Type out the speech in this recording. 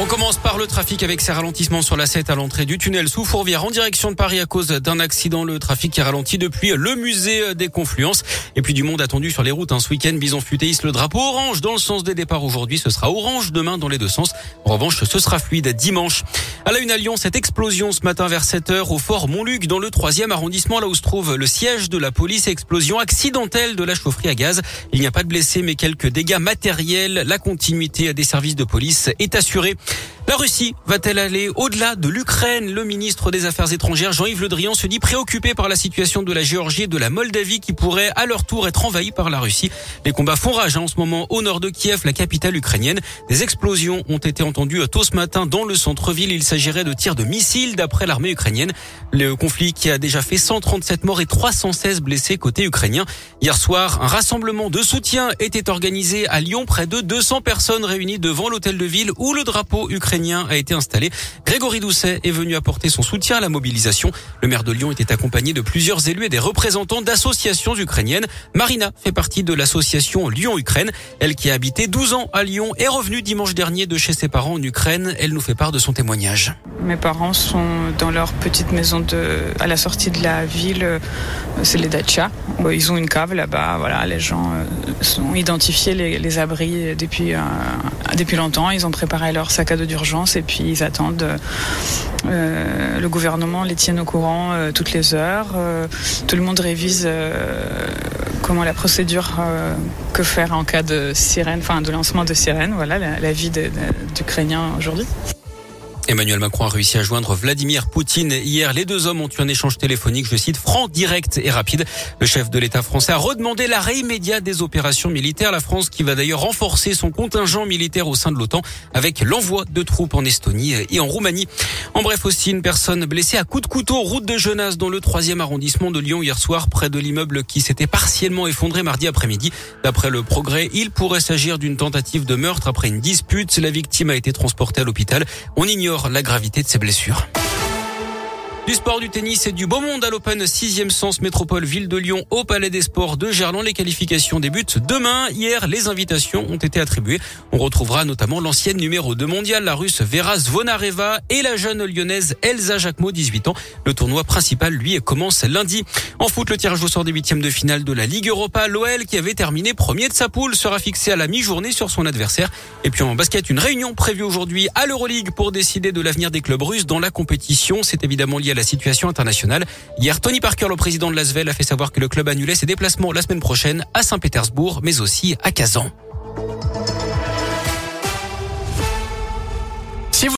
On commence par le trafic avec ces ralentissements sur la 7 à l'entrée du tunnel sous Fourvière en direction de Paris à cause d'un accident. Le trafic qui ralentit depuis le musée des Confluences. Et puis du monde attendu sur les routes. Un hein. ce week-end, Bison Futéis, le drapeau orange dans le sens des départs aujourd'hui. Ce sera orange demain dans les deux sens. En revanche, ce sera fluide dimanche. À la une à Lyon, cette explosion ce matin vers 7 heures au fort Montluc dans le troisième arrondissement, là où se trouve le siège de la police. Explosion accidentelle de la chaufferie à gaz. Il n'y a pas de blessés, mais quelques dégâts matériels. La continuité des services de police est assurée. La Russie va-t-elle aller au-delà de l'Ukraine? Le ministre des Affaires étrangères Jean-Yves Le Drian se dit préoccupé par la situation de la Géorgie et de la Moldavie qui pourraient à leur tour être envahies par la Russie. Les combats font rage en ce moment au nord de Kiev, la capitale ukrainienne. Des explosions ont été entendues tôt ce matin dans le centre-ville. Il s'agirait de tirs de missiles d'après l'armée ukrainienne. Le conflit qui a déjà fait 137 morts et 316 blessés côté ukrainien. Hier soir, un rassemblement de soutien était organisé à Lyon. Près de 200 personnes réunies devant l'hôtel de ville où le drapeau ukrainien a été installé. Grégory Doucet est venu apporter son soutien à la mobilisation. Le maire de Lyon était accompagné de plusieurs élus et des représentants d'associations ukrainiennes. Marina fait partie de l'association Lyon-Ukraine. Elle qui a habité 12 ans à Lyon est revenue dimanche dernier de chez ses parents en Ukraine. Elle nous fait part de son témoignage. Mes parents sont dans leur petite maison de, à la sortie de la ville. C'est les Dacia. Ils ont une cave là-bas. Voilà, les gens euh, ont identifié les, abris depuis, euh, depuis longtemps. Ils ont préparé leur sac dos d'urgence et puis ils attendent. Euh, le gouvernement les tient au courant euh, toutes les heures. Euh, tout le monde révise comment la procédure que faire en cas de sirène, enfin de lancement de sirène. Voilà la, vie d'Ukrainiens aujourd'hui. Emmanuel Macron a réussi à joindre Vladimir Poutine. Hier, les deux hommes ont eu un échange téléphonique, je cite, franc, direct et rapide. Le chef de l'État français a redemandé l'arrêt immédiat des opérations militaires. La France qui va d'ailleurs renforcer son contingent militaire au sein de l'OTAN avec l'envoi de troupes en Estonie et en Roumanie. En bref, aussi, une personne blessée à coups de couteau, route de Genasse dans le troisième arrondissement de Lyon hier soir, près de l'immeuble qui s'était partiellement effondré mardi après-midi. D'après le progrès, il pourrait s'agir d'une tentative de meurtre après une dispute. La victime a été transportée à l'hôpital. On ignore la gravité de ses blessures. Du sport, du tennis et du beau monde à l'Open 6e sens métropole ville de Lyon au Palais des Sports de Gerland. Les qualifications débutent demain. Hier, les invitations ont été attribuées. On retrouvera notamment l'ancienne numéro 2 mondiale, la russe Vera Zvonareva et la jeune lyonnaise Elsa Jacquemot, 18 ans. Le tournoi principal, lui, commence lundi. En foot, le tirage au sort des huitièmes de finale de la Ligue Europa, l'OL qui avait terminé premier de sa poule sera fixé à la mi-journée sur son adversaire. Et puis en basket, une réunion prévue aujourd'hui à l'Euroleague pour décider de l'avenir des clubs russes dans la compétition. C'est évidemment lié la situation internationale. Hier, Tony Parker, le président de l'Asvel, a fait savoir que le club annulait ses déplacements la semaine prochaine à Saint-Pétersbourg, mais aussi à Kazan.